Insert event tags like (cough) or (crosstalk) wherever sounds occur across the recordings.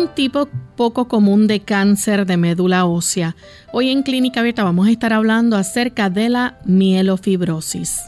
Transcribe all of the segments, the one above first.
Un tipo poco común de cáncer de médula ósea. Hoy en Clínica Abierta vamos a estar hablando acerca de la mielofibrosis.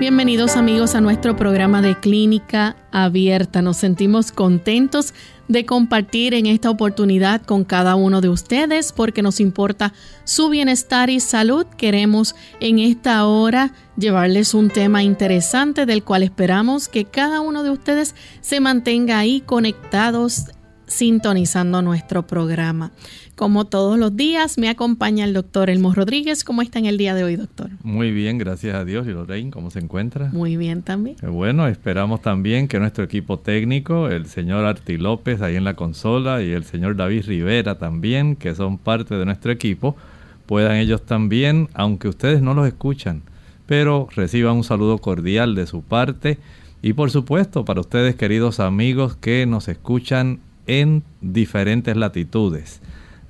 Bienvenidos amigos a nuestro programa de Clínica Abierta. Nos sentimos contentos de compartir en esta oportunidad con cada uno de ustedes porque nos importa su bienestar y salud. Queremos en esta hora llevarles un tema interesante del cual esperamos que cada uno de ustedes se mantenga ahí conectados sintonizando nuestro programa. Como todos los días, me acompaña el doctor Elmo Rodríguez. ¿Cómo está en el día de hoy, doctor? Muy bien, gracias a Dios. ¿Y Lorraine, cómo se encuentra? Muy bien también. bueno, esperamos también que nuestro equipo técnico, el señor Arti López ahí en la consola y el señor David Rivera también, que son parte de nuestro equipo, puedan ellos también, aunque ustedes no los escuchan, pero reciban un saludo cordial de su parte. Y por supuesto, para ustedes, queridos amigos que nos escuchan en diferentes latitudes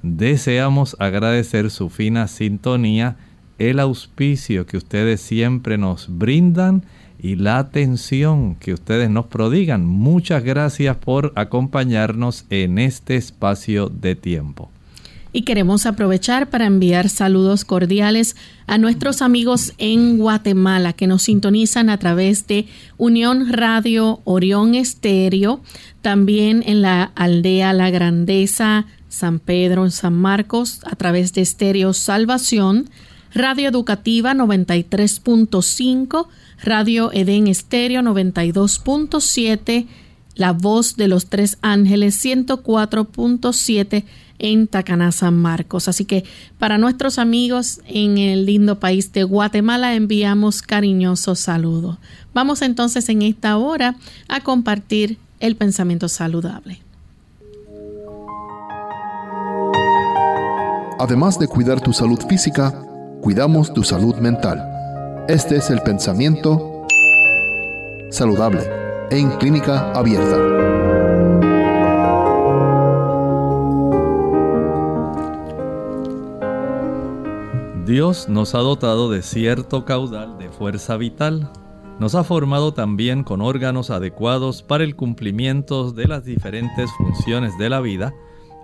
deseamos agradecer su fina sintonía, el auspicio que ustedes siempre nos brindan y la atención que ustedes nos prodigan. Muchas gracias por acompañarnos en este espacio de tiempo. Y queremos aprovechar para enviar saludos cordiales a nuestros amigos en Guatemala que nos sintonizan a través de Unión Radio Orión Estéreo, también en la aldea La Grandeza, San Pedro, San Marcos, a través de Estéreo Salvación, Radio Educativa 93.5, Radio Edén Estéreo 92.7, La Voz de los Tres Ángeles 104.7 en Tacaná, San Marcos. Así que para nuestros amigos en el lindo país de Guatemala enviamos cariñosos saludos. Vamos entonces en esta hora a compartir el pensamiento saludable. Además de cuidar tu salud física, cuidamos tu salud mental. Este es el pensamiento saludable en clínica abierta. Dios nos ha dotado de cierto caudal de fuerza vital. Nos ha formado también con órganos adecuados para el cumplimiento de las diferentes funciones de la vida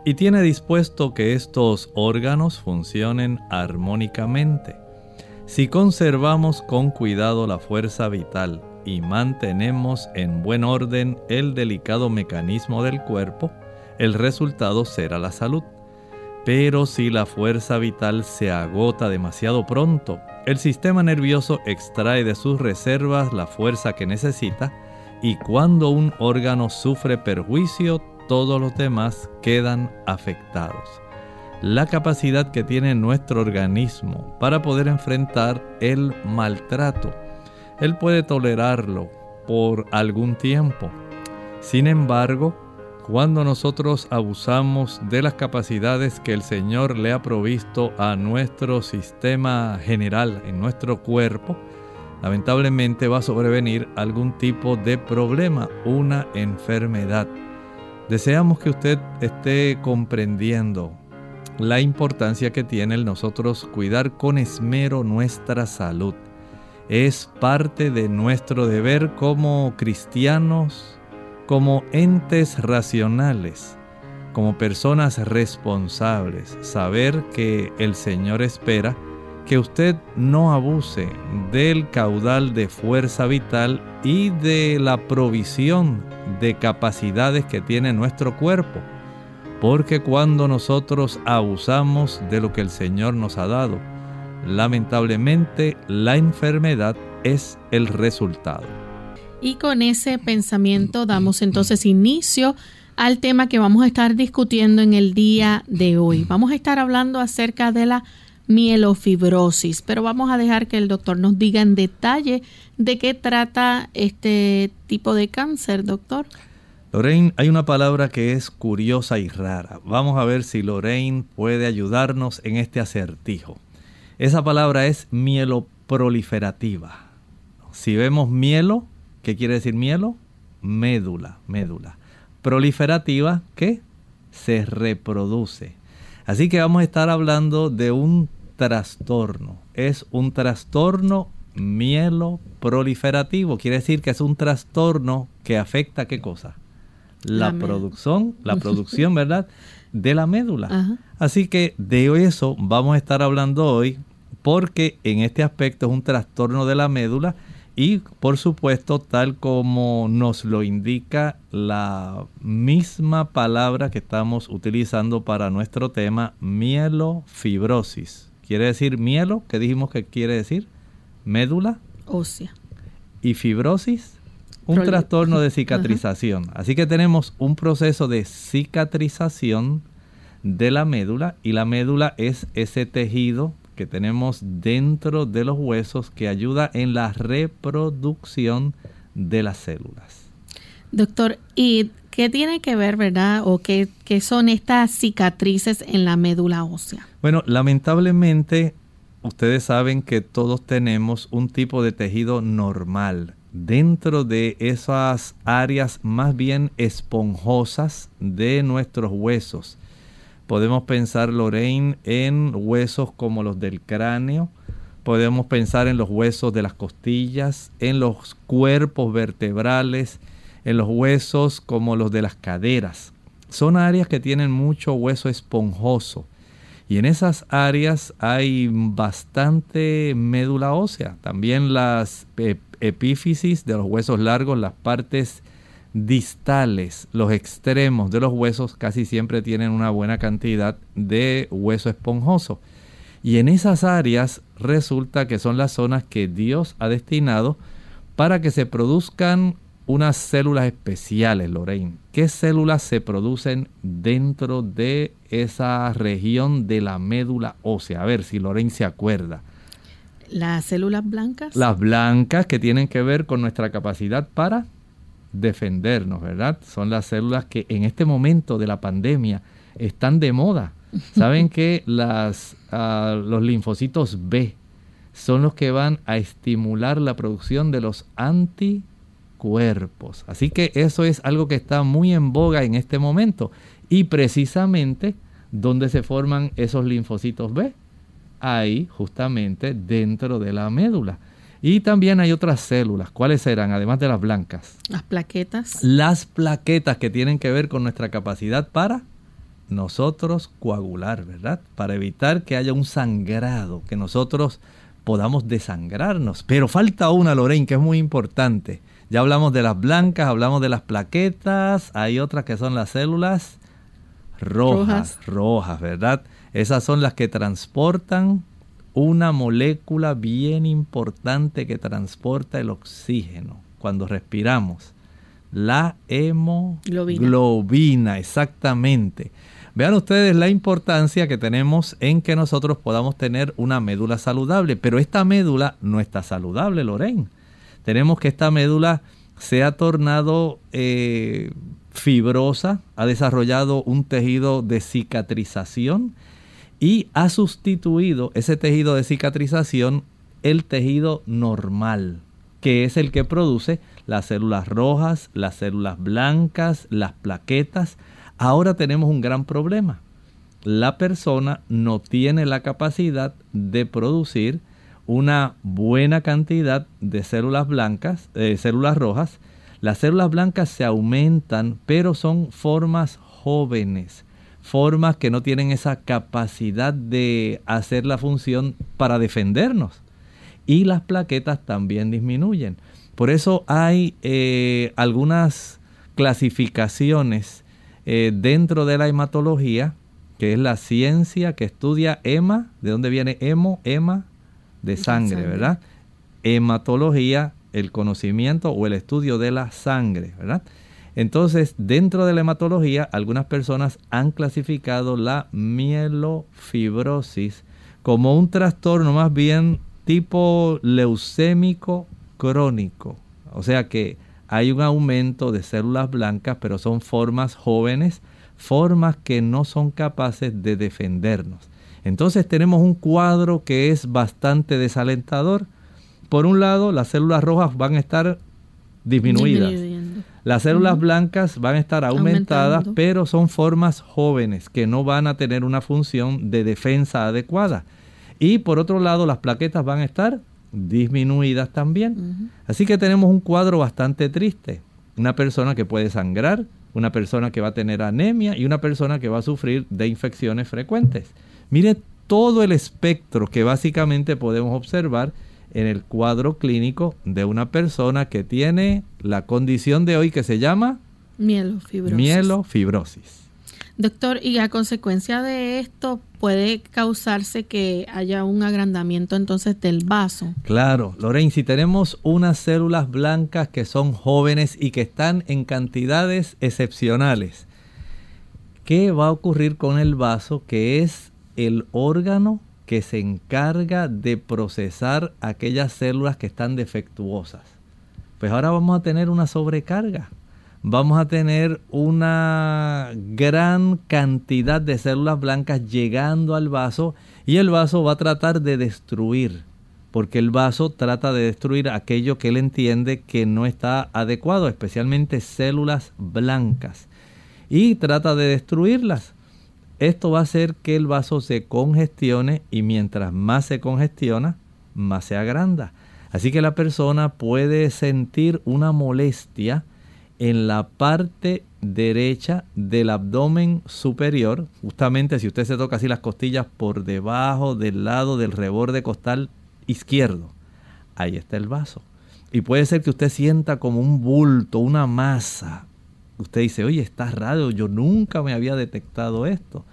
y tiene dispuesto que estos órganos funcionen armónicamente. Si conservamos con cuidado la fuerza vital y mantenemos en buen orden el delicado mecanismo del cuerpo, el resultado será la salud. Pero si la fuerza vital se agota demasiado pronto, el sistema nervioso extrae de sus reservas la fuerza que necesita y cuando un órgano sufre perjuicio, todos los demás quedan afectados. La capacidad que tiene nuestro organismo para poder enfrentar el maltrato. Él puede tolerarlo por algún tiempo. Sin embargo, cuando nosotros abusamos de las capacidades que el Señor le ha provisto a nuestro sistema general, en nuestro cuerpo, lamentablemente va a sobrevenir algún tipo de problema, una enfermedad. Deseamos que usted esté comprendiendo la importancia que tiene el nosotros cuidar con esmero nuestra salud. Es parte de nuestro deber como cristianos, como entes racionales, como personas responsables, saber que el Señor espera que usted no abuse del caudal de fuerza vital y de la provisión de capacidades que tiene nuestro cuerpo. Porque cuando nosotros abusamos de lo que el Señor nos ha dado, lamentablemente la enfermedad es el resultado. Y con ese pensamiento damos entonces inicio al tema que vamos a estar discutiendo en el día de hoy. Vamos a estar hablando acerca de la mielofibrosis. Pero vamos a dejar que el doctor nos diga en detalle de qué trata este tipo de cáncer, doctor. Lorraine, hay una palabra que es curiosa y rara. Vamos a ver si Lorraine puede ayudarnos en este acertijo. Esa palabra es mieloproliferativa. Si vemos mielo, ¿qué quiere decir mielo? Médula, médula. Proliferativa, ¿qué? Se reproduce. Así que vamos a estar hablando de un trastorno. Es un trastorno mieloproliferativo. Quiere decir que es un trastorno que afecta qué cosa? La, producción, la (laughs) producción, ¿verdad? De la médula. Así que de eso vamos a estar hablando hoy porque en este aspecto es un trastorno de la médula y por supuesto tal como nos lo indica la misma palabra que estamos utilizando para nuestro tema, mielofibrosis. ¿Quiere decir mielo? ¿Qué dijimos que quiere decir? Médula. Ósea. Y fibrosis, un trastorno de (laughs) cicatrización. Así que tenemos un proceso de cicatrización de la médula y la médula es ese tejido que tenemos dentro de los huesos que ayuda en la reproducción de las células. Doctor, ¿y qué tiene que ver, verdad? ¿O qué, son estas cicatrices en la médula ósea? Bueno, lamentablemente ustedes saben que todos tenemos un tipo de tejido normal dentro de esas áreas más bien esponjosas de nuestros huesos. Podemos pensar, Lorraine, en huesos como los del cráneo. Podemos pensar en los huesos de las costillas, en los cuerpos vertebrales, en los huesos como los de las caderas. Son áreas que tienen mucho hueso esponjoso. Y en esas áreas hay bastante médula ósea. También las epífisis de los huesos largos, las partes distales, los extremos de los huesos casi siempre tienen una buena cantidad de hueso esponjoso. Y en esas áreas resulta que son las zonas que Dios ha destinado para que se produzcan unas células especiales, Lorraine. ¿Qué células se producen dentro de esa región de la médula ósea? A ver si Lorraine se acuerda. ¿Las células blancas? Las blancas que tienen que ver con nuestra capacidad para defendernos, ¿verdad? Son las células que en este momento de la pandemia están de moda. (laughs) Saben que las, ah, los linfocitos B son los que van a estimular la producción de los anticuerpos. Así que eso es algo que está muy en boga en este momento. Y precisamente donde se forman esos linfocitos B, ahí justamente dentro de la médula. Y también hay otras células. ¿Cuáles serán? Además de las blancas. Las plaquetas. Las plaquetas que tienen que ver con nuestra capacidad para nosotros coagular, ¿verdad? Para evitar que haya un sangrado, que nosotros podamos desangrarnos. Pero falta una, Lorraine, que es muy importante. Ya hablamos de las blancas, hablamos de las plaquetas, hay otras que son las células rojas, rojas, rojas ¿verdad? Esas son las que transportan una molécula bien importante que transporta el oxígeno cuando respiramos. La hemoglobina, exactamente. Vean ustedes la importancia que tenemos en que nosotros podamos tener una médula saludable, pero esta médula no está saludable, Lorraine. Tenemos que esta médula se ha tornado eh, fibrosa, ha desarrollado un tejido de cicatrización y ha sustituido ese tejido de cicatrización el tejido normal, que es el que produce las células rojas, las células blancas, las plaquetas. Ahora tenemos un gran problema. La persona no tiene la capacidad de producir una buena cantidad de células blancas, eh, células rojas. Las células blancas se aumentan, pero son formas jóvenes formas que no tienen esa capacidad de hacer la función para defendernos. Y las plaquetas también disminuyen. Por eso hay eh, algunas clasificaciones eh, dentro de la hematología, que es la ciencia que estudia hema, ¿de dónde viene hemo? Hema de sangre, ¿verdad? Hematología, el conocimiento o el estudio de la sangre, ¿verdad? Entonces, dentro de la hematología, algunas personas han clasificado la mielofibrosis como un trastorno más bien tipo leucémico crónico. O sea que hay un aumento de células blancas, pero son formas jóvenes, formas que no son capaces de defendernos. Entonces tenemos un cuadro que es bastante desalentador. Por un lado, las células rojas van a estar disminuidas. Las células blancas van a estar aumentadas, pero son formas jóvenes que no van a tener una función de defensa adecuada. Y por otro lado, las plaquetas van a estar disminuidas también. Así que tenemos un cuadro bastante triste. Una persona que puede sangrar, una persona que va a tener anemia y una persona que va a sufrir de infecciones frecuentes. Mire todo el espectro que básicamente podemos observar en el cuadro clínico de una persona que tiene la condición de hoy que se llama mielofibrosis. mielofibrosis. Doctor, y a consecuencia de esto puede causarse que haya un agrandamiento entonces del vaso. Claro, Lorraine, si tenemos unas células blancas que son jóvenes y que están en cantidades excepcionales, ¿qué va a ocurrir con el vaso que es el órgano que se encarga de procesar aquellas células que están defectuosas? Pues ahora vamos a tener una sobrecarga vamos a tener una gran cantidad de células blancas llegando al vaso y el vaso va a tratar de destruir, porque el vaso trata de destruir aquello que él entiende que no está adecuado, especialmente células blancas, y trata de destruirlas. Esto va a hacer que el vaso se congestione y mientras más se congestiona, más se agranda. Así que la persona puede sentir una molestia, en la parte derecha del abdomen superior, justamente si usted se toca así las costillas por debajo del lado del reborde costal izquierdo, ahí está el vaso. Y puede ser que usted sienta como un bulto, una masa. Usted dice, oye, está raro, yo nunca me había detectado esto.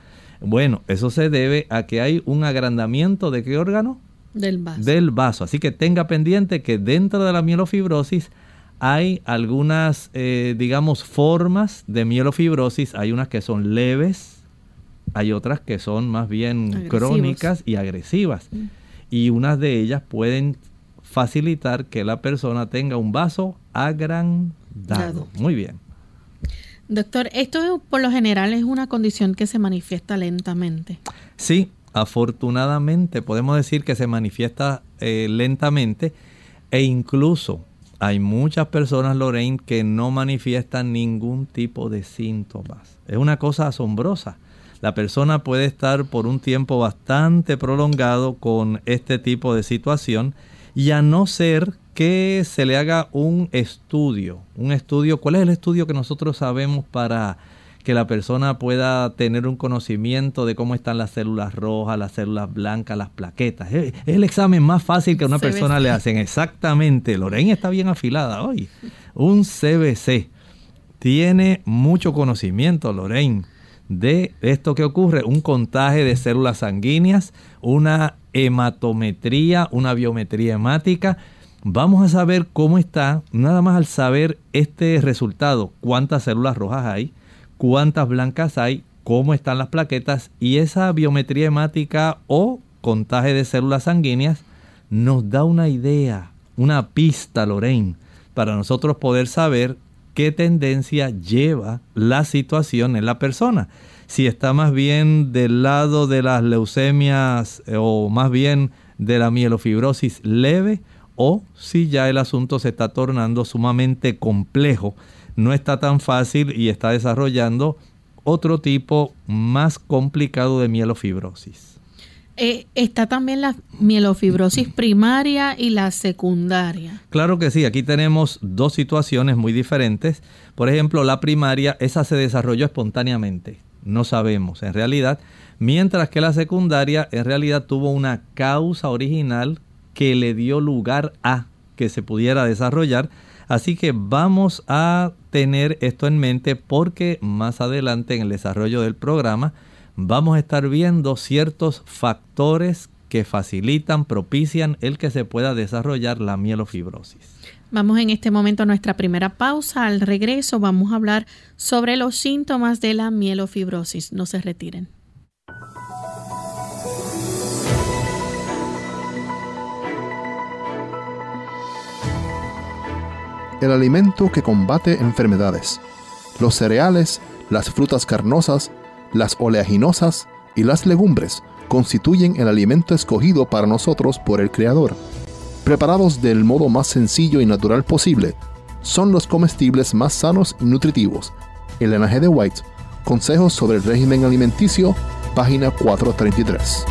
Bueno, eso se debe a que hay un agrandamiento de qué órgano? Del vaso. Del vaso. Así que tenga pendiente que dentro de la mielofibrosis hay algunas, eh, digamos, formas de mielofibrosis. Hay unas que son leves, hay otras que son más bien crónicas y agresivas. Mm. Y unas de ellas pueden facilitar que la persona tenga un vaso agrandado. Muy bien. Doctor, esto por lo general es una condición que se manifiesta lentamente. Sí, afortunadamente podemos decir que se manifiesta eh, lentamente e incluso hay muchas personas, Lorraine, que no manifiestan ningún tipo de síntomas. Es una cosa asombrosa. La persona puede estar por un tiempo bastante prolongado con este tipo de situación y a no ser que se le haga un estudio. Un estudio, ¿cuál es el estudio que nosotros sabemos para que la persona pueda tener un conocimiento de cómo están las células rojas, las células blancas, las plaquetas. Es el examen más fácil que una persona le hacen. Exactamente. Lorraine está bien afilada hoy. Un CBC. Tiene mucho conocimiento, Lorraine, de esto que ocurre. Un contaje de células sanguíneas, una hematometría, una biometría hemática. Vamos a saber cómo está, nada más al saber este resultado, cuántas células rojas hay, cuántas blancas hay, cómo están las plaquetas y esa biometría hemática o contaje de células sanguíneas nos da una idea, una pista, Lorraine, para nosotros poder saber qué tendencia lleva la situación en la persona. Si está más bien del lado de las leucemias eh, o más bien de la mielofibrosis leve o si ya el asunto se está tornando sumamente complejo no está tan fácil y está desarrollando otro tipo más complicado de mielofibrosis. Eh, está también la mielofibrosis primaria y la secundaria. Claro que sí, aquí tenemos dos situaciones muy diferentes. Por ejemplo, la primaria, esa se desarrolló espontáneamente, no sabemos en realidad, mientras que la secundaria en realidad tuvo una causa original que le dio lugar a que se pudiera desarrollar Así que vamos a tener esto en mente porque más adelante en el desarrollo del programa vamos a estar viendo ciertos factores que facilitan, propician el que se pueda desarrollar la mielofibrosis. Vamos en este momento a nuestra primera pausa. Al regreso vamos a hablar sobre los síntomas de la mielofibrosis. No se retiren. El alimento que combate enfermedades. Los cereales, las frutas carnosas, las oleaginosas y las legumbres constituyen el alimento escogido para nosotros por el Creador Preparados del modo más sencillo y natural posible, son los comestibles más sanos y nutritivos. Elena G. de White, Consejos sobre el régimen alimenticio, página 433.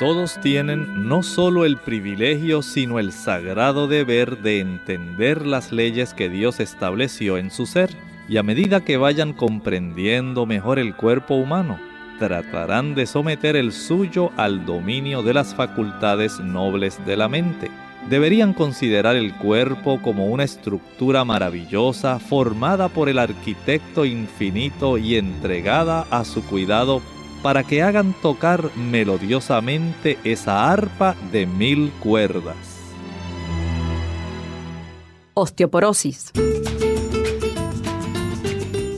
Todos tienen no solo el privilegio, sino el sagrado deber de entender las leyes que Dios estableció en su ser, y a medida que vayan comprendiendo mejor el cuerpo humano, tratarán de someter el suyo al dominio de las facultades nobles de la mente. Deberían considerar el cuerpo como una estructura maravillosa formada por el arquitecto infinito y entregada a su cuidado para que hagan tocar melodiosamente esa arpa de mil cuerdas. Osteoporosis.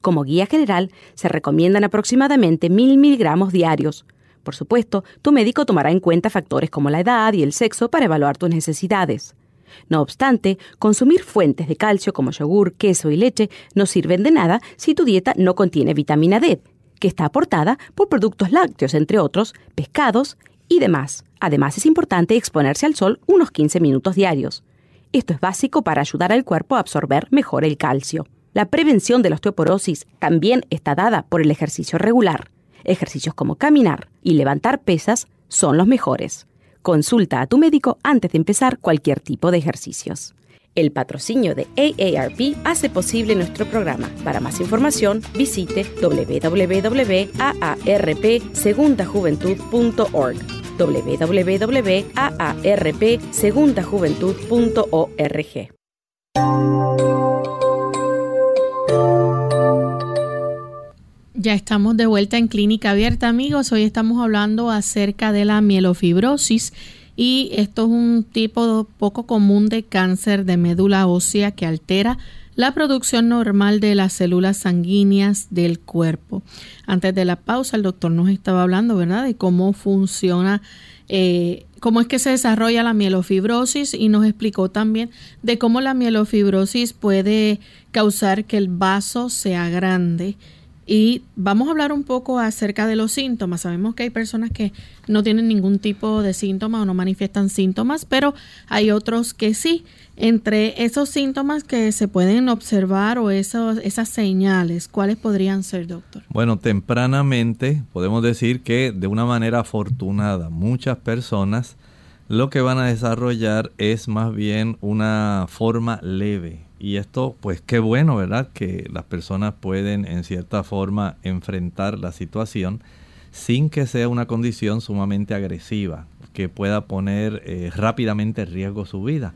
Como guía general, se recomiendan aproximadamente 1000 miligramos diarios. Por supuesto, tu médico tomará en cuenta factores como la edad y el sexo para evaluar tus necesidades. No obstante, consumir fuentes de calcio como yogur, queso y leche no sirven de nada si tu dieta no contiene vitamina D, que está aportada por productos lácteos, entre otros, pescados y demás. Además, es importante exponerse al sol unos 15 minutos diarios. Esto es básico para ayudar al cuerpo a absorber mejor el calcio. La prevención de la osteoporosis también está dada por el ejercicio regular. Ejercicios como caminar y levantar pesas son los mejores. Consulta a tu médico antes de empezar cualquier tipo de ejercicios. El patrocinio de AARP hace posible nuestro programa. Para más información, visite www.aarpsegundajuventud.org www.aarpsegundajuventud.org Ya estamos de vuelta en Clínica Abierta, amigos. Hoy estamos hablando acerca de la mielofibrosis y esto es un tipo poco común de cáncer de médula ósea que altera la producción normal de las células sanguíneas del cuerpo. Antes de la pausa, el doctor nos estaba hablando, ¿verdad?, de cómo funciona, eh, cómo es que se desarrolla la mielofibrosis y nos explicó también de cómo la mielofibrosis puede causar que el vaso sea grande y vamos a hablar un poco acerca de los síntomas. Sabemos que hay personas que no tienen ningún tipo de síntoma o no manifiestan síntomas, pero hay otros que sí. Entre esos síntomas que se pueden observar o esos, esas señales, ¿cuáles podrían ser, doctor? Bueno, tempranamente podemos decir que de una manera afortunada muchas personas lo que van a desarrollar es más bien una forma leve y esto, pues qué bueno, ¿verdad? Que las personas pueden en cierta forma enfrentar la situación sin que sea una condición sumamente agresiva, que pueda poner eh, rápidamente en riesgo su vida.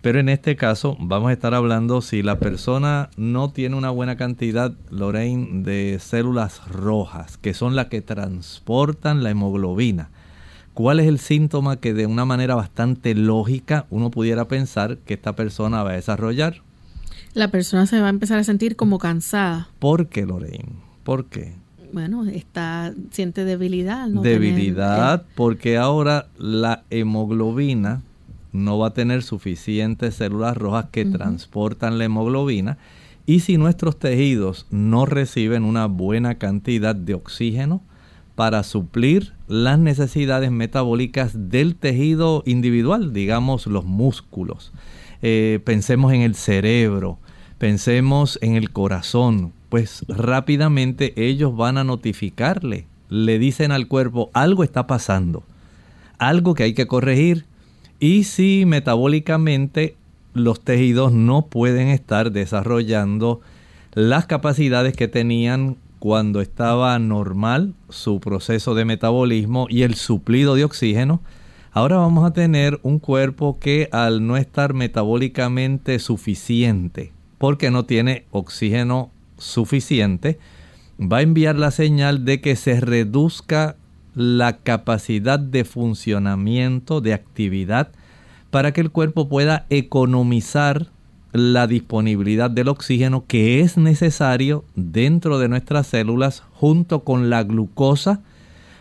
Pero en este caso vamos a estar hablando si la persona no tiene una buena cantidad, Lorraine, de células rojas, que son las que transportan la hemoglobina. ¿Cuál es el síntoma que de una manera bastante lógica uno pudiera pensar que esta persona va a desarrollar? La persona se va a empezar a sentir como cansada. ¿Por qué, Lorraine? ¿Por qué? Bueno, está, siente debilidad. debilidad porque ahora la hemoglobina no va a tener suficientes células rojas que transportan la hemoglobina y si nuestros tejidos no reciben una buena cantidad de oxígeno para suplir las necesidades metabólicas del tejido individual, digamos los músculos. Eh, pensemos en el cerebro, Pensemos en el corazón, pues rápidamente ellos van a notificarle, le dicen al cuerpo, algo está pasando, algo que hay que corregir. Y si metabólicamente los tejidos no pueden estar desarrollando las capacidades que tenían cuando estaba normal su proceso de metabolismo y el suplido de oxígeno, Ahora vamos a tener un cuerpo que al no estar metabólicamente suficiente, porque no tiene oxígeno suficiente, va a enviar la señal de que se reduzca la capacidad de funcionamiento, de actividad, para que el cuerpo pueda economizar la disponibilidad del oxígeno que es necesario dentro de nuestras células junto con la glucosa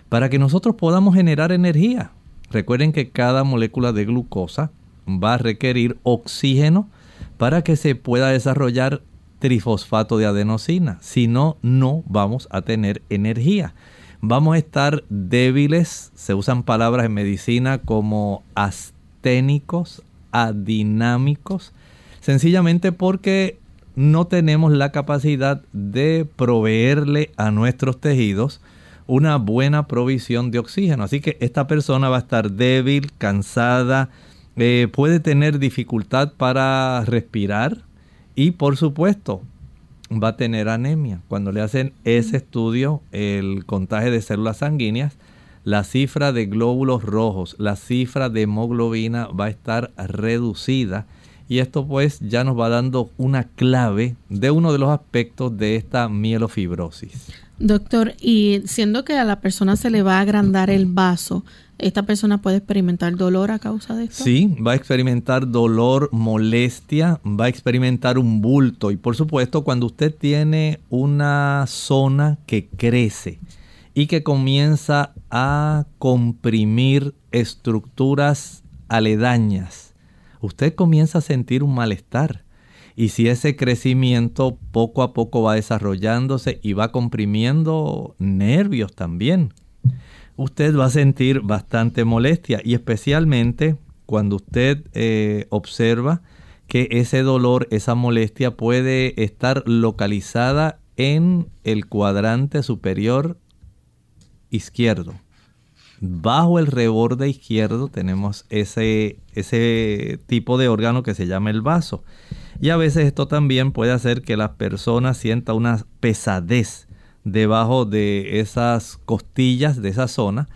para que nosotros podamos generar energía. Recuerden que cada molécula de glucosa va a requerir oxígeno para que se pueda desarrollar trifosfato de adenosina. Si no, no vamos a tener energía. Vamos a estar débiles, se usan palabras en medicina como asténicos, adinámicos, sencillamente porque no tenemos la capacidad de proveerle a nuestros tejidos una buena provisión de oxígeno. Así que esta persona va a estar débil, cansada, eh, puede tener dificultad para respirar y por supuesto va a tener anemia. Cuando le hacen ese estudio, el contagio de células sanguíneas, la cifra de glóbulos rojos, la cifra de hemoglobina va a estar reducida y esto pues ya nos va dando una clave de uno de los aspectos de esta mielofibrosis. Doctor, y siendo que a la persona se le va a agrandar el vaso, ¿esta persona puede experimentar dolor a causa de esto? Sí, va a experimentar dolor, molestia, va a experimentar un bulto y por supuesto cuando usted tiene una zona que crece y que comienza a comprimir estructuras aledañas, usted comienza a sentir un malestar. Y si ese crecimiento poco a poco va desarrollándose y va comprimiendo nervios también, usted va a sentir bastante molestia y especialmente cuando usted eh, observa que ese dolor, esa molestia puede estar localizada en el cuadrante superior izquierdo bajo el reborde izquierdo tenemos ese, ese tipo de órgano que se llama el vaso. Y a veces esto también puede hacer que la persona sienta una pesadez debajo de esas costillas de esa zona,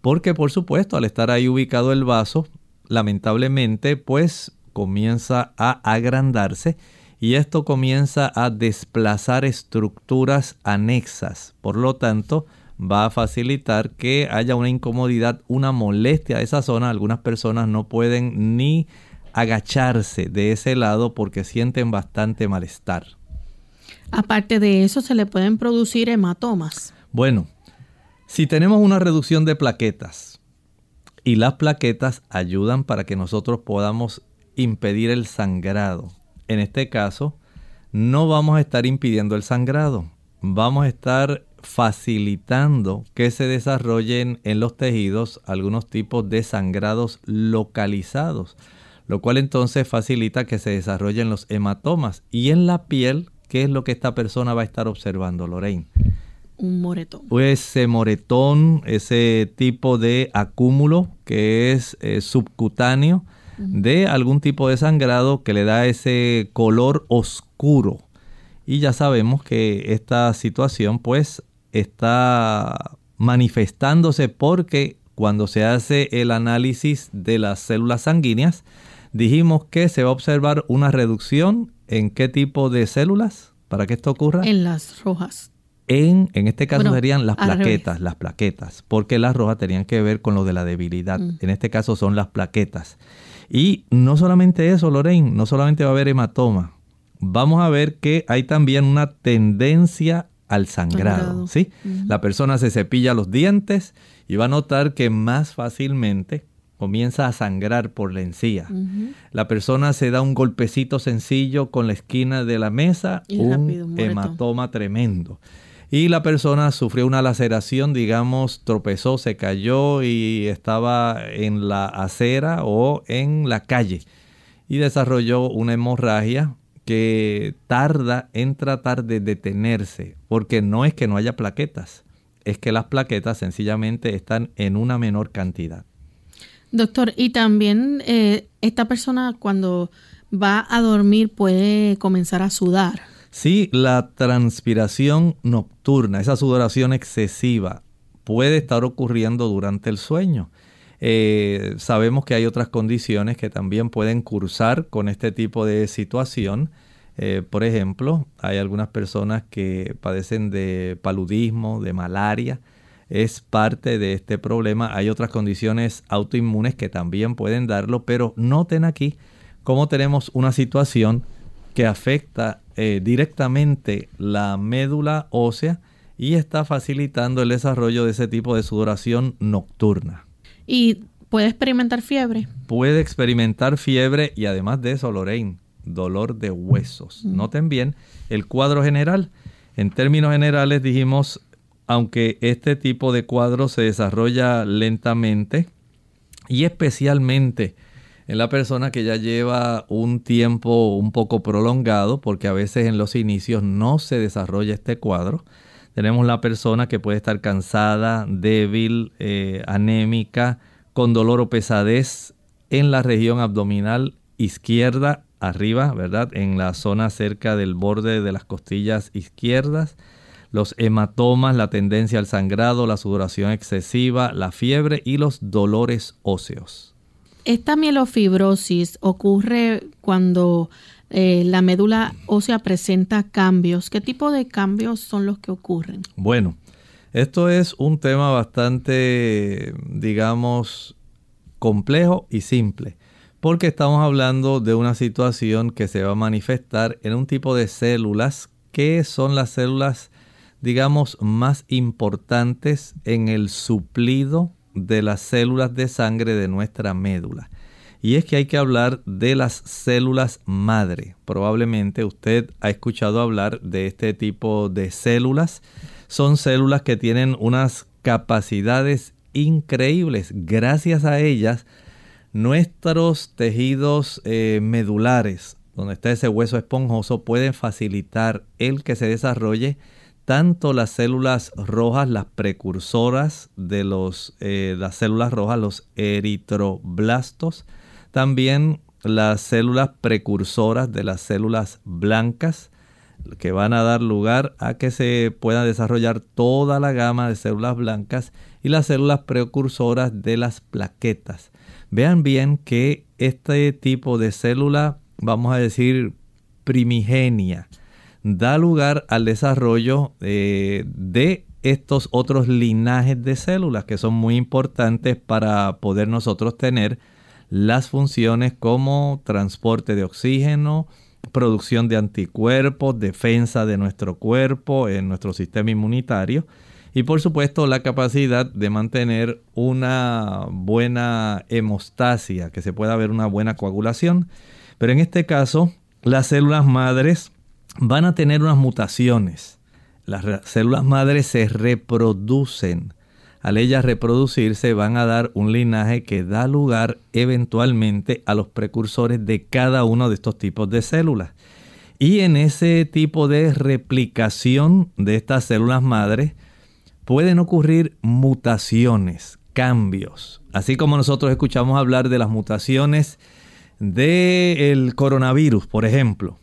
porque por supuesto al estar ahí ubicado el vaso, lamentablemente pues comienza a agrandarse y esto comienza a desplazar estructuras anexas. Por lo tanto, va a facilitar que haya una incomodidad, una molestia de esa zona. Algunas personas no pueden ni agacharse de ese lado porque sienten bastante malestar. Aparte de eso, se le pueden producir hematomas. Bueno, si tenemos una reducción de plaquetas y las plaquetas ayudan para que nosotros podamos impedir el sangrado, en este caso, no vamos a estar impidiendo el sangrado, vamos a estar facilitando que se desarrollen en los tejidos algunos tipos de sangrados localizados, lo cual entonces facilita que se desarrollen los hematomas. Y en la piel, ¿qué es lo que esta persona va a estar observando, Lorraine? Un moretón. Pues ese moretón, ese tipo de acúmulo que es eh, subcutáneo de algún tipo de sangrado que le da ese color oscuro. Y ya sabemos que esta situación pues está manifestándose porque cuando se hace el análisis de las células sanguíneas, dijimos que se va a observar una reducción en qué tipo de células para que esto ocurra. En las rojas. En, en este caso serían las plaquetas, las plaquetas, porque las rojas tenían que ver con lo de la debilidad. Mm. En este caso son las plaquetas. Y no solamente eso, Lorraine, no solamente va a haber hematoma, vamos a ver que hay también una tendencia al sangrado. ¿sí? La persona se cepilla los dientes y va a notar que más fácilmente comienza a sangrar por la encía. La persona se da un golpecito sencillo con la esquina de la mesa, un, hematoma tremendo. Y la persona sufrió una laceración, digamos, tropezó, se cayó y estaba en la acera o en la calle y desarrolló una hemorragia que tarda en tratar de detenerse, porque no es que no haya plaquetas, es que las plaquetas sencillamente están en una menor cantidad. Doctor, y también eh, esta persona cuando va a dormir puede comenzar a sudar. Sí, la transpiración nocturna, esa sudoración excesiva, puede estar ocurriendo durante el sueño. Eh, sabemos que hay otras condiciones que también pueden cursar con este tipo de situación. Eh, por ejemplo, hay algunas personas que padecen de paludismo, de malaria. Es parte de este problema. Hay otras condiciones autoinmunes que también pueden darlo, pero noten aquí cómo tenemos una situación que afecta eh, directamente la médula ósea y está facilitando el desarrollo de ese tipo de sudoración nocturna. ¿Y puede experimentar fiebre? Puede experimentar fiebre y además de eso, Lorraine, dolor de huesos. Mm. Noten bien el cuadro general. En términos generales dijimos, aunque este tipo de cuadro se desarrolla lentamente y especialmente en la persona que ya lleva un tiempo un poco prolongado, porque a veces en los inicios no se desarrolla este cuadro. Tenemos la persona que puede estar cansada, débil, eh, anémica, con dolor o pesadez en la región abdominal izquierda, arriba, ¿verdad? En la zona cerca del borde de las costillas izquierdas. Los hematomas, la tendencia al sangrado, la sudoración excesiva, la fiebre y los dolores óseos. Esta mielofibrosis ocurre cuando eh, la médula ósea presenta cambios. ¿Qué tipo de cambios son los que ocurren? Bueno, esto es un tema bastante, digamos, complejo y simple, porque estamos hablando de una situación que se va a manifestar en un tipo de células que son las células, digamos, más importantes en el suplido de las células de sangre de nuestra médula. Y es que hay que hablar de las células madre. Probablemente usted ha escuchado hablar de este tipo de células. Son células que tienen unas capacidades increíbles. Gracias a ellas, nuestros tejidos eh, medulares, donde está ese hueso esponjoso, pueden facilitar el que se desarrolle tanto las células rojas, las precursoras de los, eh, las células rojas, los eritroblastos, también las células precursoras de las células blancas, que van a dar lugar a que se pueda desarrollar toda la gama de células blancas y las células precursoras de las plaquetas. Vean bien que este tipo de célula, vamos a decir primigenia, da lugar al desarrollo eh, de estos otros linajes de células que son muy importantes para poder nosotros tener las funciones como transporte de oxígeno, producción de anticuerpos, defensa de nuestro cuerpo, en nuestro sistema inmunitario y por supuesto la capacidad de mantener una buena hemostasia, que se pueda ver una buena coagulación. Pero en este caso, las células madres van a tener unas mutaciones. Las células madres se reproducen. Al ellas reproducirse van a dar un linaje que da lugar eventualmente a los precursores de cada uno de estos tipos de células. Y en ese tipo de replicación de estas células madres pueden ocurrir mutaciones, cambios. Así como nosotros escuchamos hablar de las mutaciones del coronavirus, por ejemplo.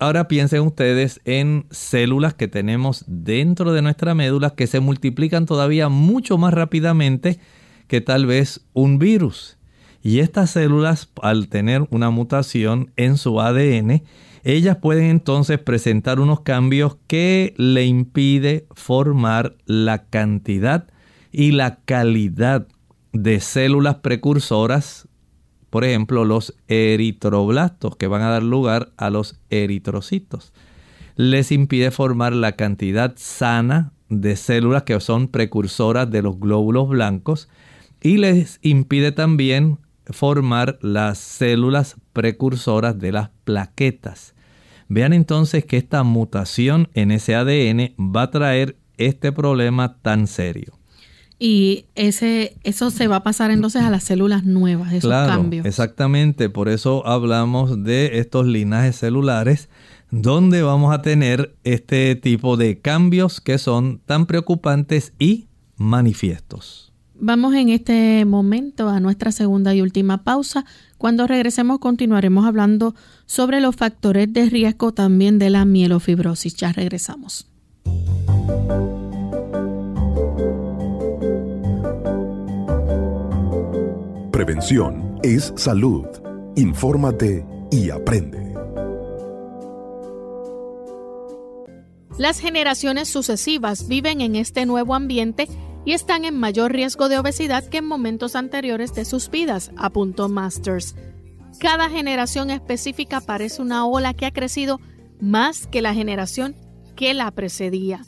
Ahora piensen ustedes en células que tenemos dentro de nuestra médula que se multiplican todavía mucho más rápidamente que tal vez un virus. Y estas células, al tener una mutación en su ADN, ellas pueden entonces presentar unos cambios que le impide formar la cantidad y la calidad de células precursoras por ejemplo, los eritroblastos que van a dar lugar a los eritrocitos. Les impide formar la cantidad sana de células que son precursoras de los glóbulos blancos y les impide también formar las células precursoras de las plaquetas. Vean entonces que esta mutación en ese ADN va a traer este problema tan serio. Y ese, eso se va a pasar entonces a las células nuevas, esos claro, cambios. Exactamente, por eso hablamos de estos linajes celulares donde vamos a tener este tipo de cambios que son tan preocupantes y manifiestos. Vamos en este momento a nuestra segunda y última pausa. Cuando regresemos continuaremos hablando sobre los factores de riesgo también de la mielofibrosis. Ya regresamos. Prevención es salud. Infórmate y aprende. Las generaciones sucesivas viven en este nuevo ambiente y están en mayor riesgo de obesidad que en momentos anteriores de sus vidas, apuntó Masters. Cada generación específica parece una ola que ha crecido más que la generación que la precedía.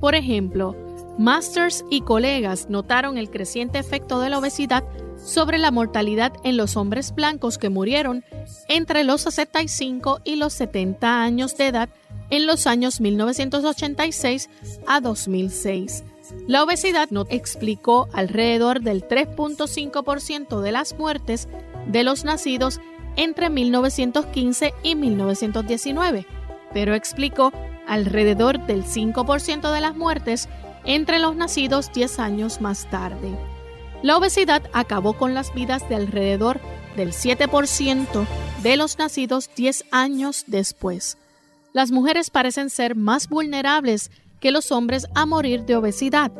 Por ejemplo, Masters y colegas notaron el creciente efecto de la obesidad sobre la mortalidad en los hombres blancos que murieron entre los 65 y los 70 años de edad en los años 1986 a 2006. La obesidad no explicó alrededor del 3.5% de las muertes de los nacidos entre 1915 y 1919, pero explicó alrededor del 5% de las muertes entre los nacidos 10 años más tarde. La obesidad acabó con las vidas de alrededor del 7% de los nacidos 10 años después. Las mujeres parecen ser más vulnerables que los hombres a morir de obesidad.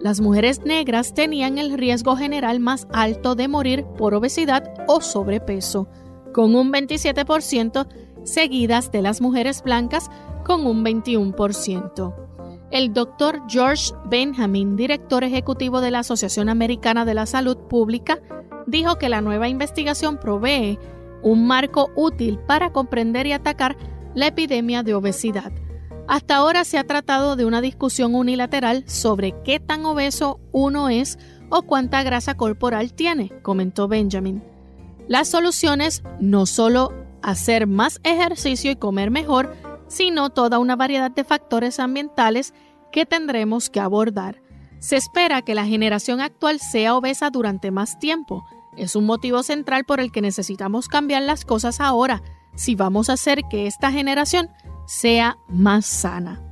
Las mujeres negras tenían el riesgo general más alto de morir por obesidad o sobrepeso, con un 27%, seguidas de las mujeres blancas con un 21%. El doctor George Benjamin, director ejecutivo de la Asociación Americana de la Salud Pública, dijo que la nueva investigación provee un marco útil para comprender y atacar la epidemia de obesidad. Hasta ahora se ha tratado de una discusión unilateral sobre qué tan obeso uno es o cuánta grasa corporal tiene, comentó Benjamin. Las soluciones no solo hacer más ejercicio y comer mejor, sino toda una variedad de factores ambientales que tendremos que abordar. Se espera que la generación actual sea obesa durante más tiempo. Es un motivo central por el que necesitamos cambiar las cosas ahora si vamos a hacer que esta generación sea más sana.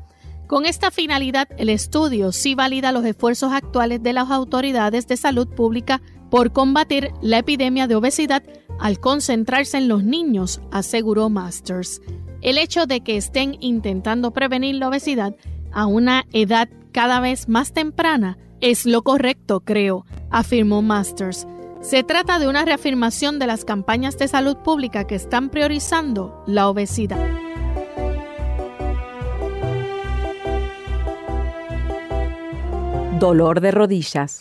Con esta finalidad, el estudio sí valida los esfuerzos actuales de las autoridades de salud pública por combatir la epidemia de obesidad al concentrarse en los niños, aseguró Masters. El hecho de que estén intentando prevenir la obesidad a una edad cada vez más temprana es lo correcto, creo, afirmó Masters. Se trata de una reafirmación de las campañas de salud pública que están priorizando la obesidad. Dolor de rodillas.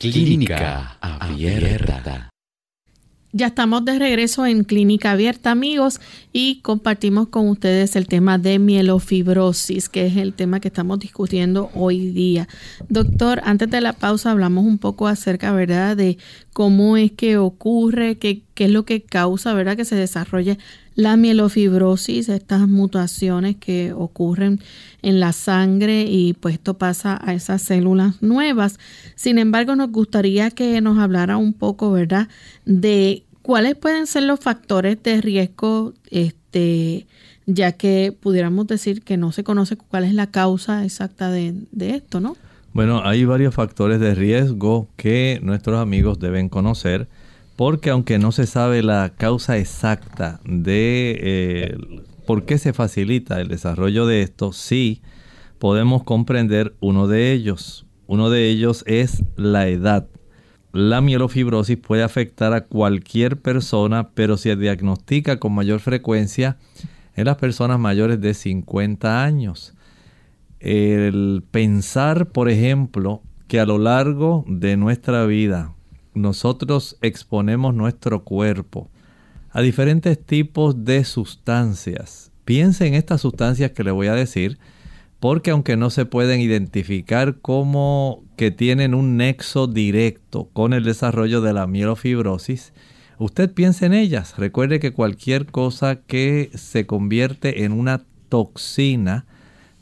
Clínica Abierta. Ya estamos de regreso en Clínica Abierta, amigos, y compartimos con ustedes el tema de mielofibrosis, que es el tema que estamos discutiendo hoy día. Doctor, antes de la pausa hablamos un poco acerca, ¿verdad?, de cómo es que ocurre, qué, qué es lo que causa, ¿verdad?, que se desarrolle la mielofibrosis, estas mutaciones que ocurren en la sangre y pues esto pasa a esas células nuevas. Sin embargo, nos gustaría que nos hablara un poco, ¿verdad?, de cuáles pueden ser los factores de riesgo, este, ya que pudiéramos decir que no se conoce cuál es la causa exacta de, de esto, ¿no? Bueno, hay varios factores de riesgo que nuestros amigos deben conocer porque aunque no se sabe la causa exacta de eh, por qué se facilita el desarrollo de esto, sí podemos comprender uno de ellos. Uno de ellos es la edad. La mielofibrosis puede afectar a cualquier persona, pero se diagnostica con mayor frecuencia en las personas mayores de 50 años. El pensar, por ejemplo, que a lo largo de nuestra vida nosotros exponemos nuestro cuerpo a diferentes tipos de sustancias. Piense en estas sustancias que le voy a decir, porque aunque no se pueden identificar como que tienen un nexo directo con el desarrollo de la mielofibrosis, usted piense en ellas. Recuerde que cualquier cosa que se convierte en una toxina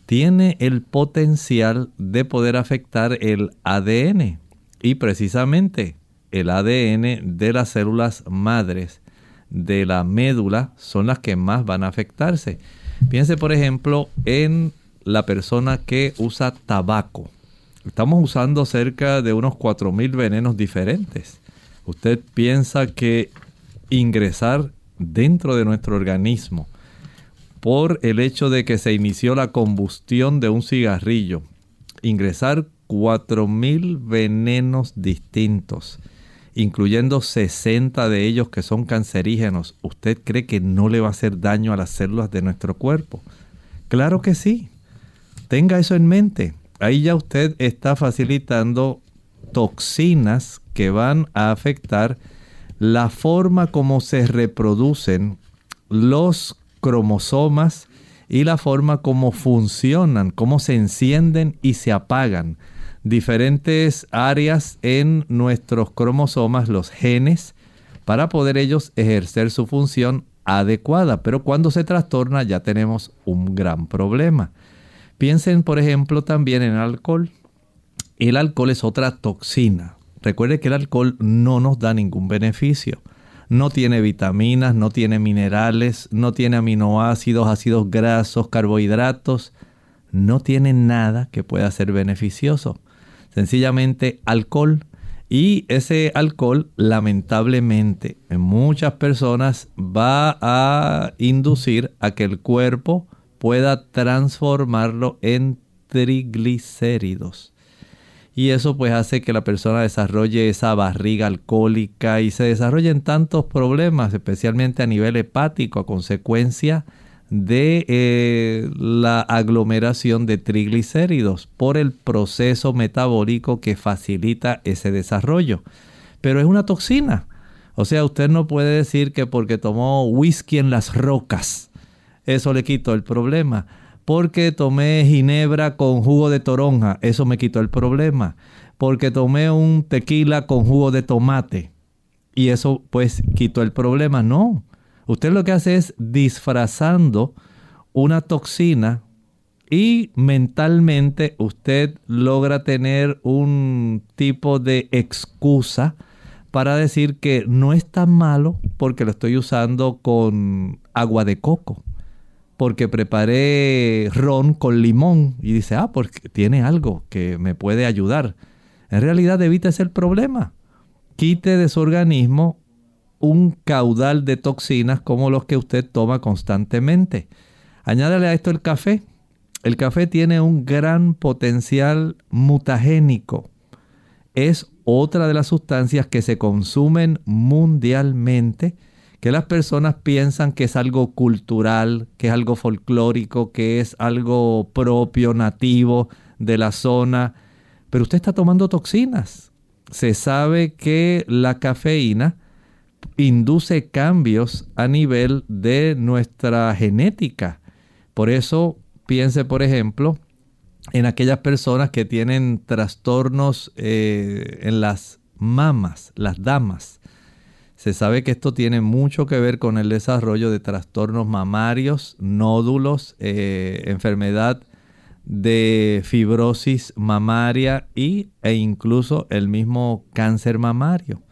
tiene el potencial de poder afectar el ADN. Y precisamente el ADN de las células madres de la médula son las que más van a afectarse. Piense, por ejemplo, en la persona que usa tabaco. Estamos usando cerca de unos 4.000 venenos diferentes. Usted piensa que ingresar dentro de nuestro organismo por el hecho de que se inició la combustión de un cigarrillo, ingresar 4.000 venenos distintos incluyendo 60 de ellos que son cancerígenos, ¿usted cree que no le va a hacer daño a las células de nuestro cuerpo? Claro que sí. Tenga eso en mente. Ahí ya usted está facilitando toxinas que van a afectar la forma como se reproducen los cromosomas y la forma como funcionan, cómo se encienden y se apagan diferentes áreas en nuestros cromosomas, los genes, para poder ellos ejercer su función adecuada. Pero cuando se trastorna ya tenemos un gran problema. Piensen, por ejemplo, también en alcohol. El alcohol es otra toxina. Recuerde que el alcohol no nos da ningún beneficio. No tiene vitaminas, no tiene minerales, no tiene aminoácidos, ácidos grasos, carbohidratos. No tiene nada que pueda ser beneficioso sencillamente alcohol. Y ese alcohol, lamentablemente, en muchas personas va a inducir a que el cuerpo pueda transformarlo en triglicéridos. Y eso pues hace que la persona desarrolle esa barriga alcohólica y se desarrollen tantos problemas, especialmente a nivel hepático, a consecuencia de eh, la aglomeración de triglicéridos por el proceso metabólico que facilita ese desarrollo. Pero es una toxina. O sea, usted no puede decir que porque tomó whisky en las rocas, eso le quitó el problema. Porque tomé ginebra con jugo de toronja, eso me quitó el problema. Porque tomé un tequila con jugo de tomate y eso pues quitó el problema. No, Usted lo que hace es disfrazando una toxina y mentalmente usted logra tener un tipo de excusa para decir que no es tan malo porque lo estoy usando con agua de coco, porque preparé ron con limón y dice, ah, porque tiene algo que me puede ayudar. En realidad evita ese problema. Quite de su organismo un caudal de toxinas como los que usted toma constantemente. Añádale a esto el café. El café tiene un gran potencial mutagénico. Es otra de las sustancias que se consumen mundialmente, que las personas piensan que es algo cultural, que es algo folclórico, que es algo propio, nativo de la zona. Pero usted está tomando toxinas. Se sabe que la cafeína induce cambios a nivel de nuestra genética. Por eso piense, por ejemplo, en aquellas personas que tienen trastornos eh, en las mamas, las damas. Se sabe que esto tiene mucho que ver con el desarrollo de trastornos mamarios, nódulos, eh, enfermedad de fibrosis mamaria y, e incluso el mismo cáncer mamario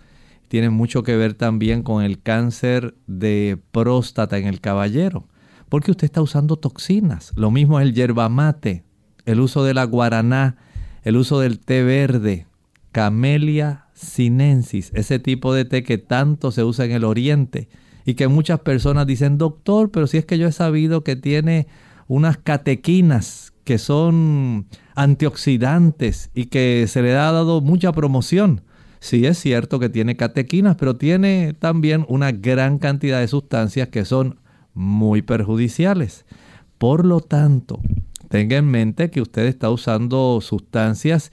tiene mucho que ver también con el cáncer de próstata en el caballero, porque usted está usando toxinas. Lo mismo es el yerba mate, el uso de la guaraná, el uso del té verde, camelia sinensis, ese tipo de té que tanto se usa en el oriente y que muchas personas dicen, doctor, pero si es que yo he sabido que tiene unas catequinas que son antioxidantes y que se le ha dado mucha promoción. Sí es cierto que tiene catequinas, pero tiene también una gran cantidad de sustancias que son muy perjudiciales. Por lo tanto, tenga en mente que usted está usando sustancias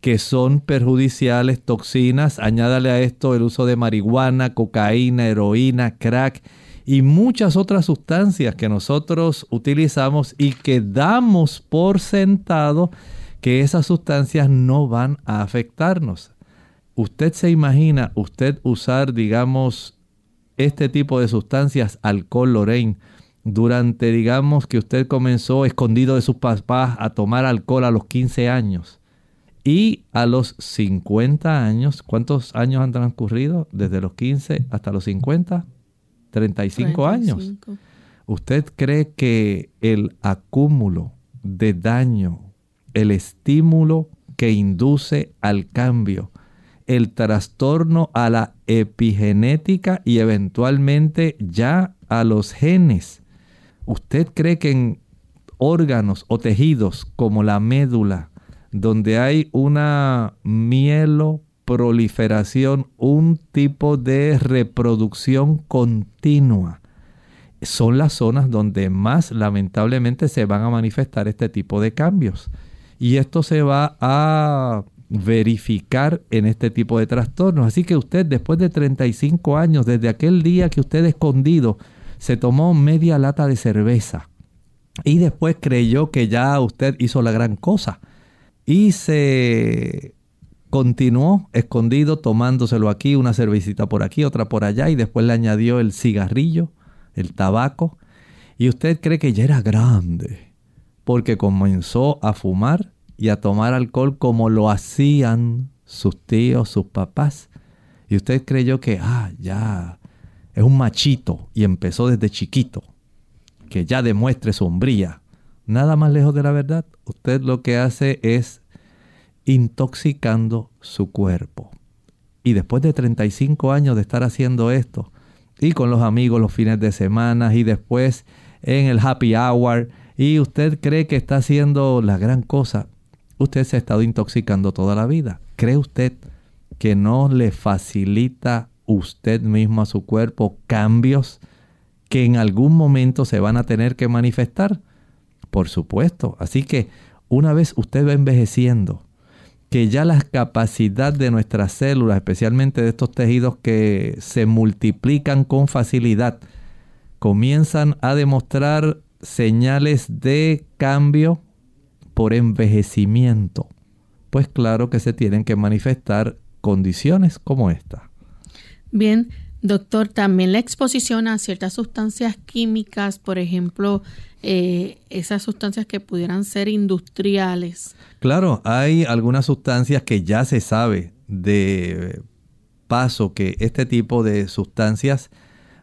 que son perjudiciales, toxinas. Añádale a esto el uso de marihuana, cocaína, heroína, crack y muchas otras sustancias que nosotros utilizamos y que damos por sentado que esas sustancias no van a afectarnos. Usted se imagina usted usar, digamos, este tipo de sustancias, alcohol, Lorraine, durante, digamos, que usted comenzó escondido de sus papás a tomar alcohol a los 15 años. Y a los 50 años, ¿cuántos años han transcurrido? Desde los 15 hasta los 50, 35, años. ¿Usted cree que el acúmulo de daño, el estímulo que induce al cambio, el trastorno a la epigenética y eventualmente ya a los genes, ¿usted cree que en órganos o tejidos como la médula, donde hay una mieloproliferación, un tipo de reproducción continua. Son las zonas donde más lamentablemente se van a manifestar este tipo de cambios. Y esto se va a verificar en este tipo de trastornos. Así que usted después de 35 años, desde aquel día que usted escondido se tomó media lata de cerveza y después creyó que ya usted hizo la gran cosa y se continuó escondido tomándoselo aquí, una cervecita por aquí, otra por allá y después le añadió el cigarrillo, el tabaco y usted cree que ya era grande porque comenzó a fumar y a tomar alcohol como lo hacían sus tíos, sus papás. Y usted creyó que, ah, ya, es un machito y empezó desde chiquito, que ya demuestre sombría nada más lejos de la verdad. Usted lo que hace es intoxicando su cuerpo. Y después de 35 años de estar haciendo esto, y con los amigos los fines de semana, y después en el happy hour, y usted cree que está haciendo la gran cosa, usted se ha estado intoxicando toda la vida. ¿Cree usted que no le facilita usted mismo a su cuerpo cambios que en algún momento se van a tener que manifestar? Por supuesto. Así que una vez usted va envejeciendo, que ya la capacidad de nuestras células, especialmente de estos tejidos que se multiplican con facilidad, comienzan a demostrar señales de cambio por envejecimiento. Pues claro que se tienen que manifestar condiciones como esta. Bien, Doctor, también la exposición a ciertas sustancias químicas, por ejemplo, eh, esas sustancias que pudieran ser industriales. Claro, hay algunas sustancias que ya se sabe de paso que este tipo de sustancias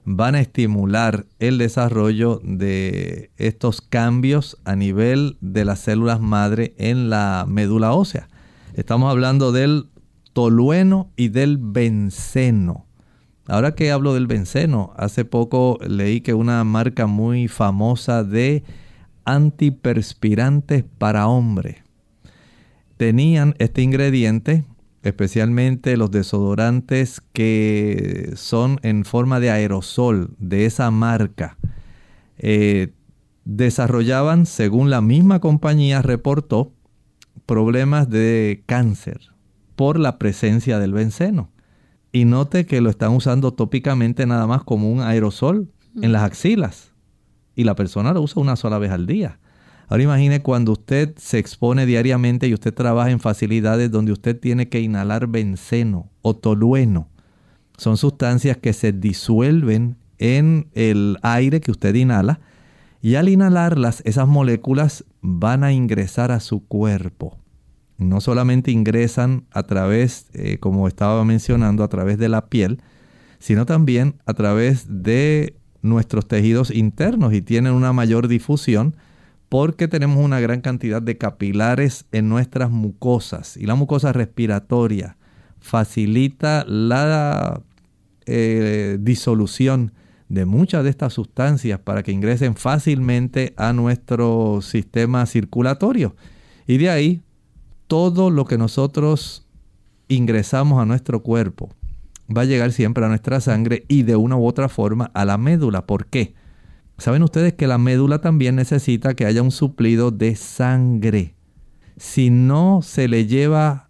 van a estimular el desarrollo de estos cambios a nivel de las células madre en la médula ósea. Estamos hablando del tolueno y del benceno. Ahora que hablo del benceno, hace poco leí que una marca muy famosa de antiperspirantes para hombre tenían este ingrediente, especialmente los desodorantes que son en forma de aerosol de esa marca. Eh, desarrollaban, según la misma compañía reportó, problemas de cáncer por la presencia del benceno. Y note que lo están usando tópicamente nada más como un aerosol en las axilas. Y la persona lo usa una sola vez al día. Ahora imagine cuando usted se expone diariamente y usted trabaja en facilidades donde usted tiene que inhalar benceno o tolueno. Son sustancias que se disuelven en el aire que usted inhala y al inhalarlas esas moléculas van a ingresar a su cuerpo no solamente ingresan a través, eh, como estaba mencionando, a través de la piel, sino también a través de nuestros tejidos internos y tienen una mayor difusión porque tenemos una gran cantidad de capilares en nuestras mucosas y la mucosa respiratoria, facilita la eh, disolución de muchas de estas sustancias para que ingresen fácilmente a nuestro sistema circulatorio. Y de ahí, todo lo que nosotros ingresamos a nuestro cuerpo va a llegar siempre a nuestra sangre y de una u otra forma a la médula. ¿Por qué? Saben ustedes que la médula también necesita que haya un suplido de sangre. Si no se le lleva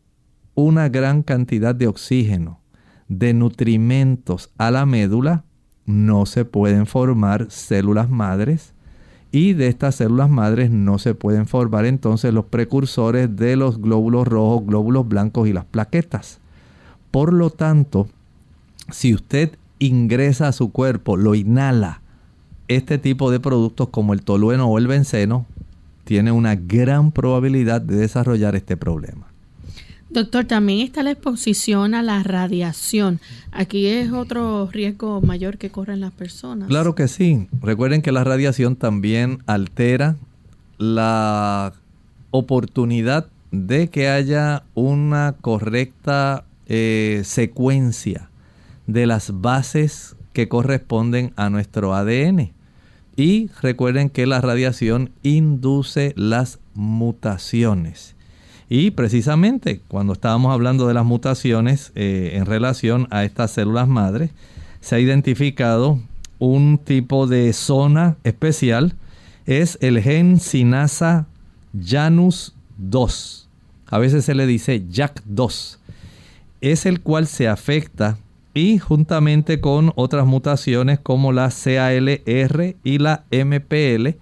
una gran cantidad de oxígeno, de nutrimentos a la médula, no se pueden formar células madres y de estas células madres no se pueden formar entonces los precursores de los glóbulos rojos, glóbulos blancos y las plaquetas. Por lo tanto, si usted ingresa a su cuerpo, lo inhala, este tipo de productos como el tolueno o el benceno, tiene una gran probabilidad de desarrollar este problema. Doctor, también está la exposición a la radiación. Aquí es otro riesgo mayor que corren las personas. Claro que sí. Recuerden que la radiación también altera la oportunidad de que haya una correcta eh, secuencia de las bases que corresponden a nuestro ADN. Y recuerden que la radiación induce las mutaciones. Y precisamente cuando estábamos hablando de las mutaciones eh, en relación a estas células madres, se ha identificado un tipo de zona especial, es el gen sinasa Janus 2. A veces se le dice JAK2. Es el cual se afecta y juntamente con otras mutaciones como la CALR y la MPL,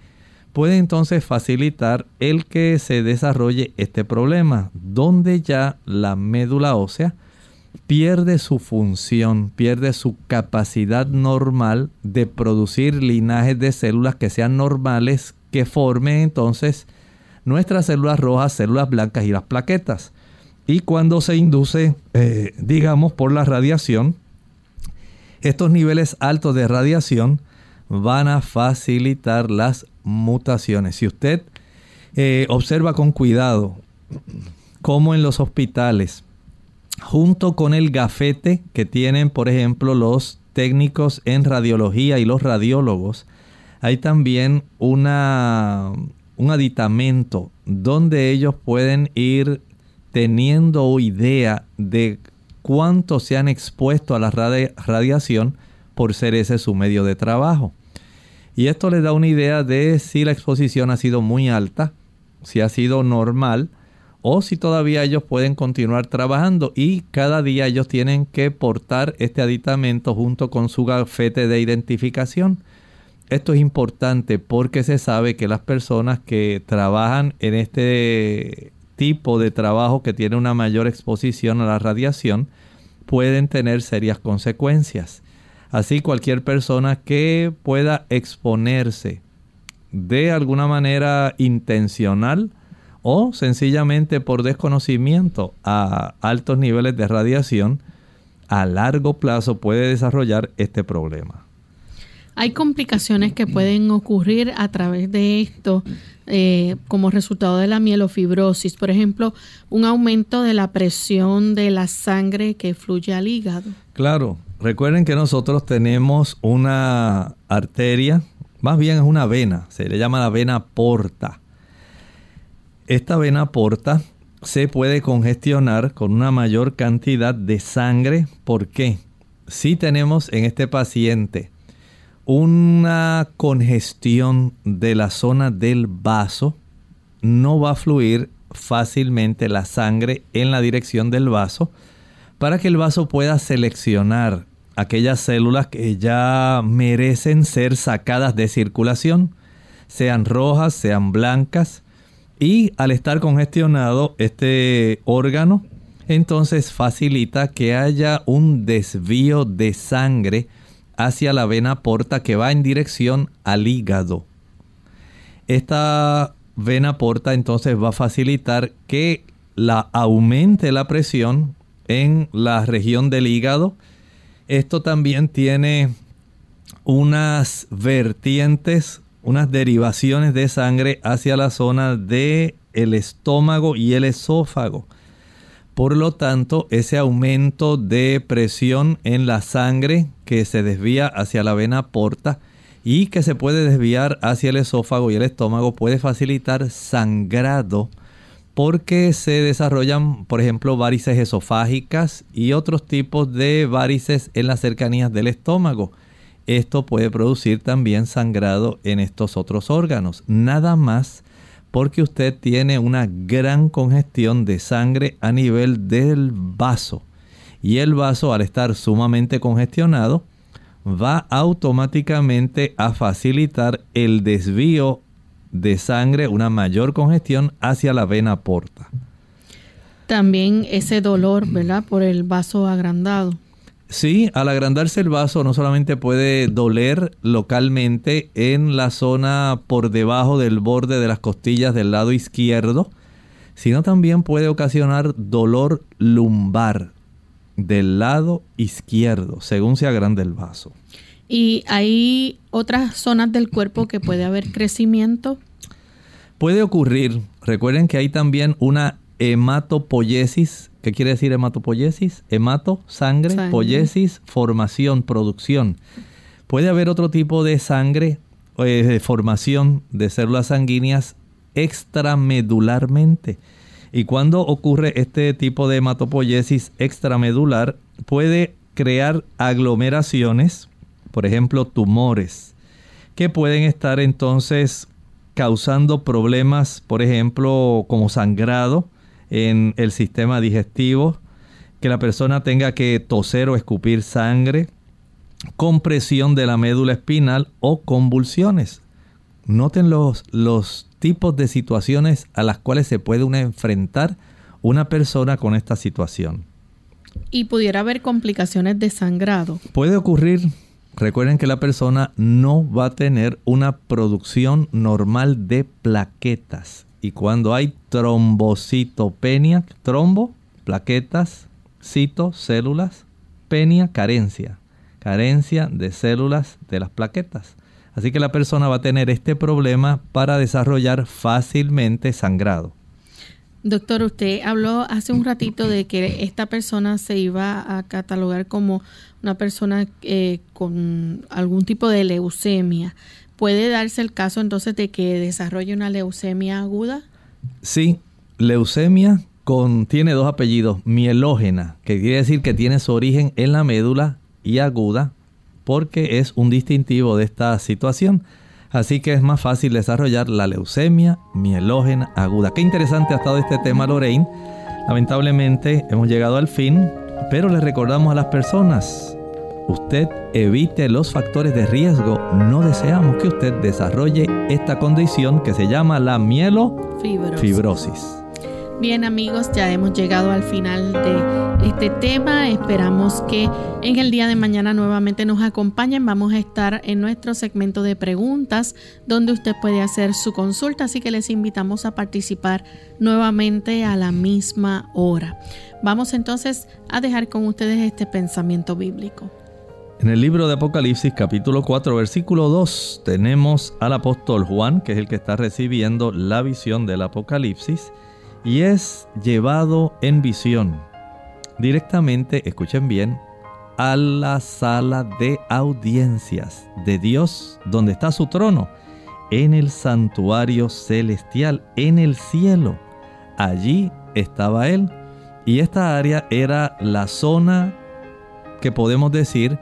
puede entonces facilitar el que se desarrolle este problema, donde ya la médula ósea pierde su función, pierde su capacidad normal de producir linajes de células que sean normales, que formen entonces nuestras células rojas, células blancas y las plaquetas. Y cuando se induce, eh, digamos, por la radiación, estos niveles altos de radiación van a facilitar las mutaciones. Si usted eh, observa con cuidado cómo en los hospitales, junto con el gafete que tienen, por ejemplo, los técnicos en radiología y los radiólogos, hay también una, un aditamento donde ellos pueden ir teniendo idea de cuánto se han expuesto a la radiación por ser ese su medio de trabajo. Y esto les da una idea de si la exposición ha sido muy alta, si ha sido normal o si todavía ellos pueden continuar trabajando y cada día ellos tienen que portar este aditamento junto con su gafete de identificación. Esto es importante porque se sabe que las personas que trabajan en este tipo de trabajo que tiene una mayor exposición a la radiación pueden tener serias consecuencias. Así cualquier persona que pueda exponerse de alguna manera intencional o sencillamente por desconocimiento a altos niveles de radiación, a largo plazo puede desarrollar este problema. Hay complicaciones que pueden ocurrir a través de esto eh, como resultado de la mielofibrosis, por ejemplo, un aumento de la presión de la sangre que fluye al hígado. Claro, Recuerden que nosotros tenemos una arteria, más bien es una vena, se le llama la vena porta. Esta vena porta se puede congestionar con una mayor cantidad de sangre. ¿Por qué? Si tenemos en este paciente una congestión de la zona del vaso, no va a fluir fácilmente la sangre en la dirección del vaso para que el vaso pueda seleccionar aquellas células que ya merecen ser sacadas de circulación, sean rojas, sean blancas, y al estar congestionado este órgano, entonces facilita que haya un desvío de sangre hacia la vena porta que va en dirección al hígado. Esta vena porta entonces va a facilitar que la aumente la presión en la región del hígado, esto también tiene unas vertientes, unas derivaciones de sangre hacia la zona del el estómago y el esófago. Por lo tanto, ese aumento de presión en la sangre que se desvía hacia la vena porta y que se puede desviar hacia el esófago y el estómago puede facilitar sangrado porque se desarrollan, por ejemplo, varices esofágicas y otros tipos de varices en las cercanías del estómago. Esto puede producir también sangrado en estos otros órganos. Nada más porque usted tiene una gran congestión de sangre a nivel del vaso. Y el vaso al estar sumamente congestionado va automáticamente a facilitar el desvío de sangre, una mayor congestión hacia la vena porta. También ese dolor, ¿verdad? Por el vaso agrandado. Sí, al agrandarse el vaso no solamente puede doler localmente en la zona por debajo del borde de las costillas del lado izquierdo, sino también puede ocasionar dolor lumbar del lado izquierdo, según se agranda el vaso. ¿Y hay otras zonas del cuerpo que puede haber crecimiento? Puede ocurrir. Recuerden que hay también una hematopoiesis ¿Qué quiere decir hematopoiesis? Hemato, sangre, poiesis, formación, producción. Puede haber otro tipo de sangre, eh, de formación de células sanguíneas extramedularmente. Y cuando ocurre este tipo de hematopoiesis extramedular, puede crear aglomeraciones, por ejemplo, tumores, que pueden estar entonces causando problemas, por ejemplo, como sangrado, en el sistema digestivo, que la persona tenga que toser o escupir sangre, compresión de la médula espinal o convulsiones. Noten los, los tipos de situaciones a las cuales se puede una enfrentar una persona con esta situación. ¿Y pudiera haber complicaciones de sangrado? Puede ocurrir. Recuerden que la persona no va a tener una producción normal de plaquetas. Y cuando hay trombocitopenia, trombo, plaquetas, cito, células, penia, carencia, carencia de células de las plaquetas. Así que la persona va a tener este problema para desarrollar fácilmente sangrado. Doctor, usted habló hace un ratito de que esta persona se iba a catalogar como una persona eh, con algún tipo de leucemia. ¿Puede darse el caso entonces de que desarrolle una leucemia aguda? Sí, leucemia contiene dos apellidos, mielógena, que quiere decir que tiene su origen en la médula y aguda, porque es un distintivo de esta situación. Así que es más fácil desarrollar la leucemia mielógena aguda. Qué interesante ha estado este tema, Lorraine. Lamentablemente hemos llegado al fin, pero le recordamos a las personas, usted evite los factores de riesgo. No deseamos que usted desarrolle esta condición que se llama la mielofibrosis. Bien amigos, ya hemos llegado al final de este tema. Esperamos que en el día de mañana nuevamente nos acompañen. Vamos a estar en nuestro segmento de preguntas donde usted puede hacer su consulta, así que les invitamos a participar nuevamente a la misma hora. Vamos entonces a dejar con ustedes este pensamiento bíblico. En el libro de Apocalipsis capítulo 4 versículo 2 tenemos al apóstol Juan, que es el que está recibiendo la visión del Apocalipsis, y es llevado en visión directamente, escuchen bien, a la sala de audiencias de Dios, donde está su trono, en el santuario celestial, en el cielo. Allí estaba él. Y esta área era la zona que podemos decir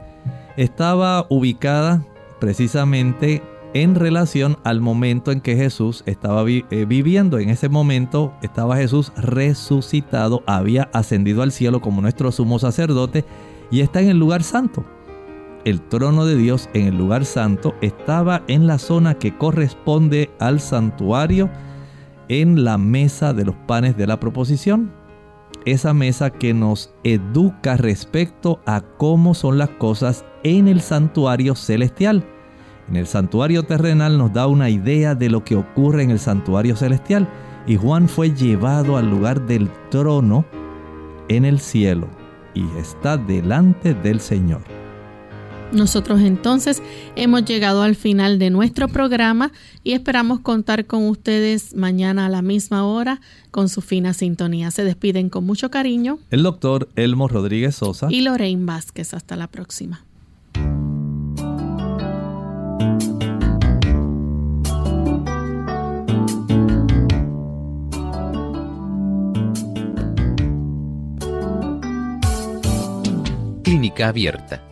estaba ubicada precisamente en relación al momento en que Jesús estaba eh, viviendo. En ese momento estaba Jesús resucitado, había ascendido al cielo como nuestro sumo sacerdote y está en el lugar santo. El trono de Dios en el lugar santo estaba en la zona que corresponde al santuario en la mesa de los panes de la proposición esa mesa que nos educa respecto a cómo son las cosas en el santuario celestial. En el santuario terrenal nos da una idea de lo que ocurre en el santuario celestial y Juan fue llevado al lugar del trono en el cielo y está delante del Señor. Nosotros entonces hemos llegado al final de nuestro programa y esperamos contar con ustedes mañana a la misma hora con su fina sintonía. Se despiden con mucho cariño. El doctor Elmo Rodríguez Sosa. Y Lorraine Vázquez. Hasta la próxima. Clínica Abierta.